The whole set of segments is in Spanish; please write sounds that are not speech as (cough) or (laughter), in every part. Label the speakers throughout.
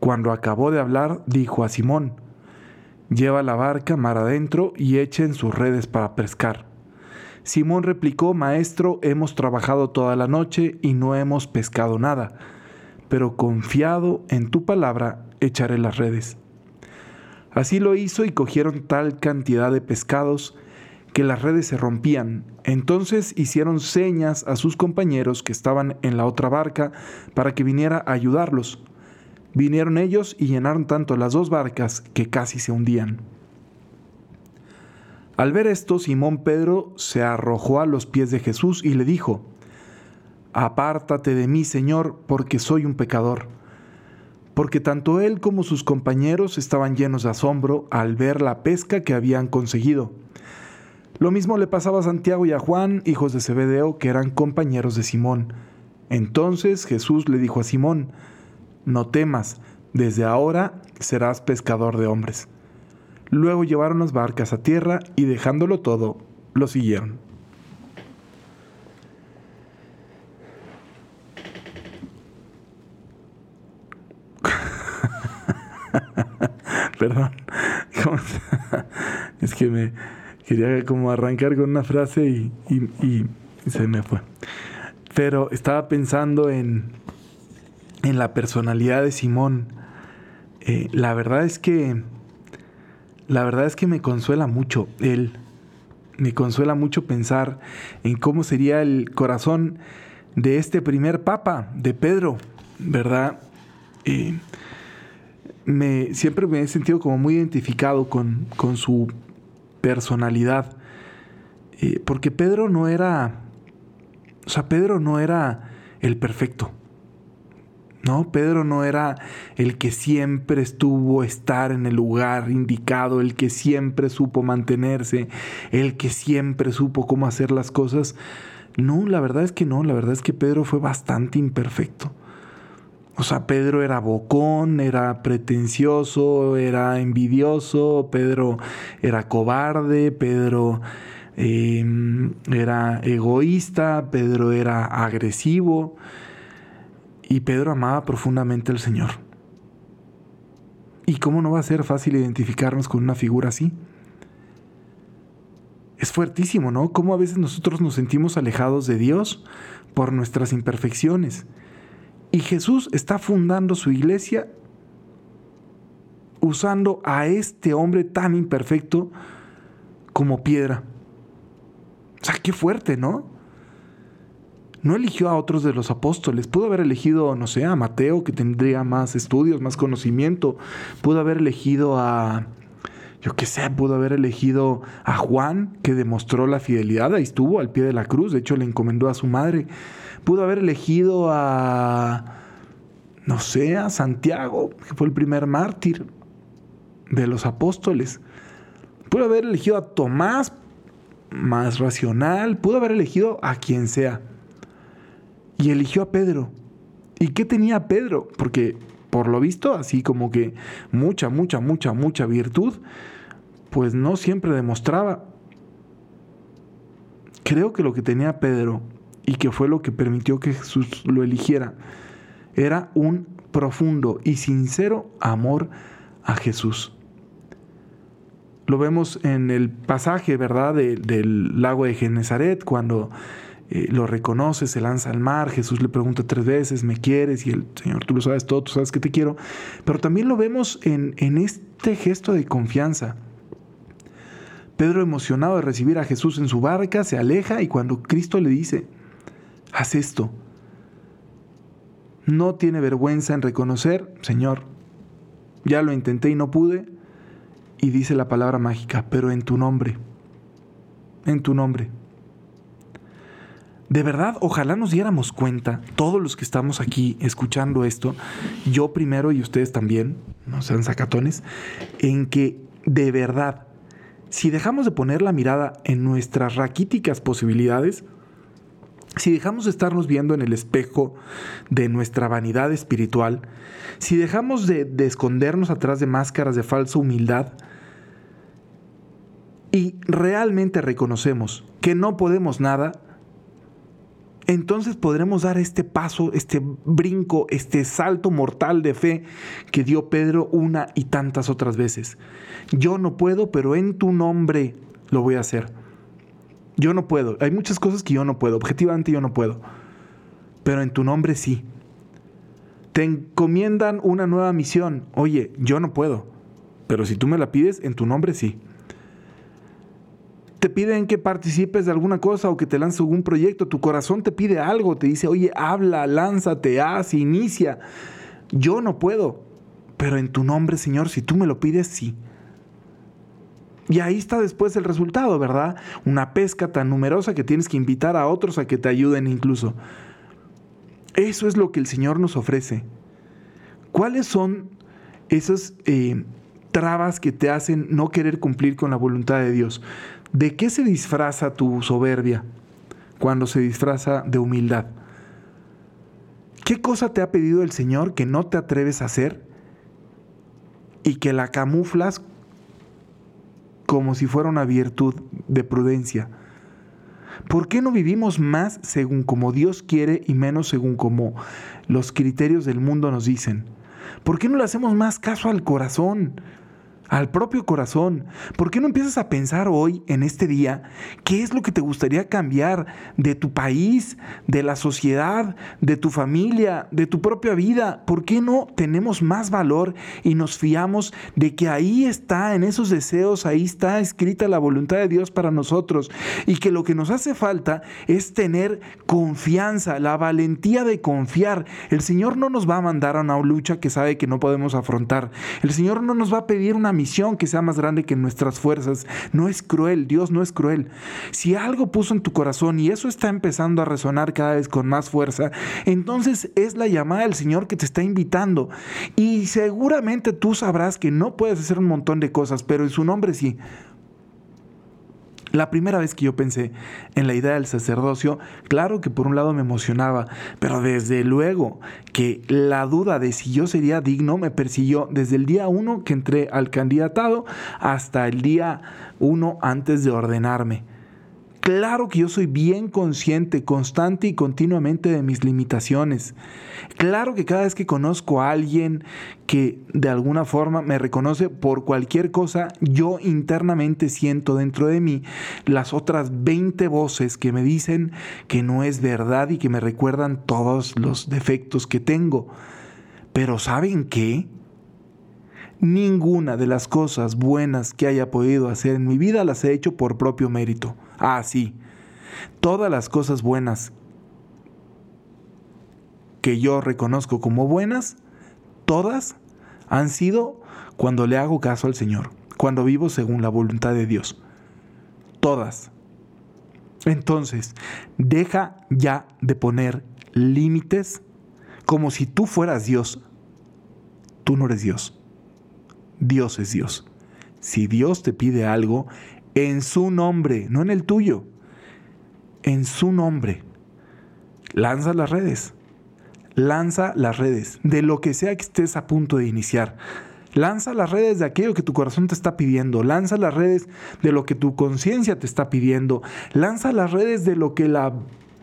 Speaker 1: Cuando acabó de hablar, dijo a Simón, Lleva la barca mar adentro y echen sus redes para pescar. Simón replicó, Maestro, hemos trabajado toda la noche y no hemos pescado nada, pero confiado en tu palabra, echaré las redes. Así lo hizo y cogieron tal cantidad de pescados que las redes se rompían. Entonces hicieron señas a sus compañeros que estaban en la otra barca para que viniera a ayudarlos. Vinieron ellos y llenaron tanto las dos barcas que casi se hundían. Al ver esto, Simón Pedro se arrojó a los pies de Jesús y le dijo, Apártate de mí, Señor, porque soy un pecador. Porque tanto él como sus compañeros estaban llenos de asombro al ver la pesca que habían conseguido. Lo mismo le pasaba a Santiago y a Juan, hijos de Zebedeo, que eran compañeros de Simón. Entonces Jesús le dijo a Simón, no temas, desde ahora serás pescador de hombres. Luego llevaron las barcas a tierra y dejándolo todo, lo siguieron. (laughs) Perdón, es que me quería como arrancar con una frase y, y se me fue. Pero estaba pensando en, en la personalidad de Simón. Eh, la verdad es que. La verdad es que me consuela mucho él. Me consuela mucho pensar en cómo sería el corazón de este primer papa, de Pedro, ¿verdad? Eh, me, siempre me he sentido como muy identificado con, con su personalidad. Eh, porque Pedro no era. O sea, Pedro no era el perfecto. ¿No? Pedro no era el que siempre estuvo estar en el lugar indicado, el que siempre supo mantenerse, el que siempre supo cómo hacer las cosas. No, la verdad es que no, la verdad es que Pedro fue bastante imperfecto. O sea, Pedro era bocón, era pretencioso, era envidioso, Pedro era cobarde, Pedro em, era egoísta, Pedro era agresivo. Y Pedro amaba profundamente al Señor. ¿Y cómo no va a ser fácil identificarnos con una figura así? Es fuertísimo, ¿no? Cómo a veces nosotros nos sentimos alejados de Dios por nuestras imperfecciones. Y Jesús está fundando su iglesia usando a este hombre tan imperfecto como piedra. O sea, qué fuerte, ¿no? No eligió a otros de los apóstoles. Pudo haber elegido, no sé, a Mateo, que tendría más estudios, más conocimiento. Pudo haber elegido a, yo qué sé, pudo haber elegido a Juan, que demostró la fidelidad, ahí estuvo al pie de la cruz, de hecho le encomendó a su madre. Pudo haber elegido a, no sé, a Santiago, que fue el primer mártir de los apóstoles. Pudo haber elegido a Tomás, más racional. Pudo haber elegido a quien sea y eligió a Pedro. ¿Y qué tenía Pedro? Porque por lo visto, así como que mucha, mucha, mucha, mucha virtud, pues no siempre demostraba. Creo que lo que tenía Pedro y que fue lo que permitió que Jesús lo eligiera, era un profundo y sincero amor a Jesús. Lo vemos en el pasaje, ¿verdad?, del lago de Genezaret, cuando eh, lo reconoce, se lanza al mar, Jesús le pregunta tres veces, ¿me quieres? Y el Señor, tú lo sabes todo, tú sabes que te quiero. Pero también lo vemos en, en este gesto de confianza. Pedro, emocionado de recibir a Jesús en su barca, se aleja y cuando Cristo le dice, haz esto, no tiene vergüenza en reconocer, Señor, ya lo intenté y no pude, y dice la palabra mágica, pero en tu nombre, en tu nombre. De verdad, ojalá nos diéramos cuenta, todos los que estamos aquí escuchando esto, yo primero y ustedes también, no sean sacatones, en que de verdad, si dejamos de poner la mirada en nuestras raquíticas posibilidades, si dejamos de estarnos viendo en el espejo de nuestra vanidad espiritual, si dejamos de, de escondernos atrás de máscaras de falsa humildad, y realmente reconocemos que no podemos nada, entonces podremos dar este paso, este brinco, este salto mortal de fe que dio Pedro una y tantas otras veces. Yo no puedo, pero en tu nombre lo voy a hacer. Yo no puedo. Hay muchas cosas que yo no puedo. Objetivamente yo no puedo. Pero en tu nombre sí. Te encomiendan una nueva misión. Oye, yo no puedo. Pero si tú me la pides, en tu nombre sí te piden que participes de alguna cosa o que te lances algún proyecto, tu corazón te pide algo, te dice, oye, habla, lánzate, haz, inicia. Yo no puedo, pero en tu nombre, Señor, si tú me lo pides, sí. Y ahí está después el resultado, ¿verdad? Una pesca tan numerosa que tienes que invitar a otros a que te ayuden incluso. Eso es lo que el Señor nos ofrece. ¿Cuáles son esas eh, trabas que te hacen no querer cumplir con la voluntad de Dios? ¿De qué se disfraza tu soberbia cuando se disfraza de humildad? ¿Qué cosa te ha pedido el Señor que no te atreves a hacer y que la camuflas como si fuera una virtud de prudencia? ¿Por qué no vivimos más según como Dios quiere y menos según como los criterios del mundo nos dicen? ¿Por qué no le hacemos más caso al corazón? Al propio corazón. ¿Por qué no empiezas a pensar hoy, en este día, qué es lo que te gustaría cambiar de tu país, de la sociedad, de tu familia, de tu propia vida? ¿Por qué no tenemos más valor y nos fiamos de que ahí está, en esos deseos, ahí está escrita la voluntad de Dios para nosotros y que lo que nos hace falta es tener confianza, la valentía de confiar. El Señor no nos va a mandar a una lucha que sabe que no podemos afrontar. El Señor no nos va a pedir una misión que sea más grande que nuestras fuerzas. No es cruel, Dios no es cruel. Si algo puso en tu corazón y eso está empezando a resonar cada vez con más fuerza, entonces es la llamada del Señor que te está invitando. Y seguramente tú sabrás que no puedes hacer un montón de cosas, pero en su nombre sí. La primera vez que yo pensé en la idea del sacerdocio, claro que por un lado me emocionaba, pero desde luego que la duda de si yo sería digno me persiguió desde el día uno que entré al candidatado hasta el día uno antes de ordenarme. Claro que yo soy bien consciente, constante y continuamente de mis limitaciones. Claro que cada vez que conozco a alguien que de alguna forma me reconoce por cualquier cosa, yo internamente siento dentro de mí las otras 20 voces que me dicen que no es verdad y que me recuerdan todos los defectos que tengo. Pero ¿saben qué? Ninguna de las cosas buenas que haya podido hacer en mi vida las he hecho por propio mérito. Ah, sí. Todas las cosas buenas que yo reconozco como buenas, todas han sido cuando le hago caso al Señor, cuando vivo según la voluntad de Dios. Todas. Entonces, deja ya de poner límites como si tú fueras Dios. Tú no eres Dios. Dios es Dios. Si Dios te pide algo, en su nombre, no en el tuyo, en su nombre. Lanza las redes, lanza las redes de lo que sea que estés a punto de iniciar. Lanza las redes de aquello que tu corazón te está pidiendo. Lanza las redes de lo que tu conciencia te está pidiendo. Lanza las redes de lo que la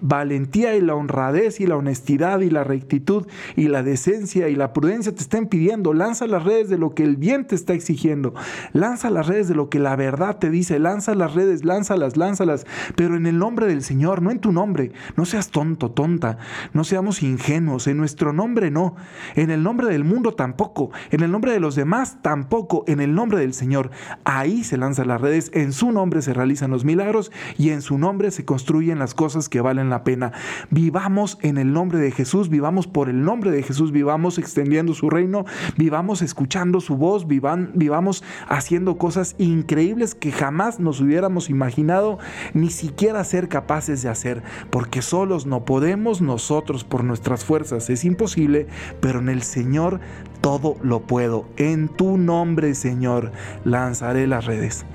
Speaker 1: valentía y la honradez y la honestidad y la rectitud y la decencia y la prudencia te estén pidiendo. Lanza las redes de lo que el bien te está exigiendo. Lanza las redes de lo que la verdad te dice. Lanza las redes, lánzalas, lánzalas. Pero en el nombre del Señor, no en tu nombre. No seas tonto, tonta. No seamos ingenuos. En nuestro nombre no. En el nombre del mundo tampoco. En el nombre de los demás tampoco. En el nombre del Señor. Ahí se lanzan las redes. En su nombre se realizan los milagros y en su nombre se construyen las cosas que valen la pena. Vivamos en el nombre de Jesús, vivamos por el nombre de Jesús, vivamos extendiendo su reino, vivamos escuchando su voz, vivamos haciendo cosas increíbles que jamás nos hubiéramos imaginado ni siquiera ser capaces de hacer, porque solos no podemos nosotros por nuestras fuerzas, es imposible, pero en el Señor todo lo puedo. En tu nombre, Señor, lanzaré las redes.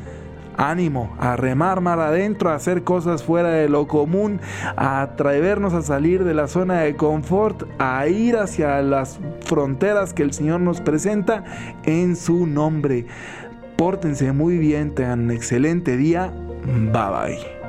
Speaker 1: Ánimo a remar mar adentro, a hacer cosas fuera de lo común, a atrevernos a salir de la zona de confort, a ir hacia las fronteras que el Señor nos presenta en su nombre. Pórtense muy bien, tengan un excelente día. Bye bye.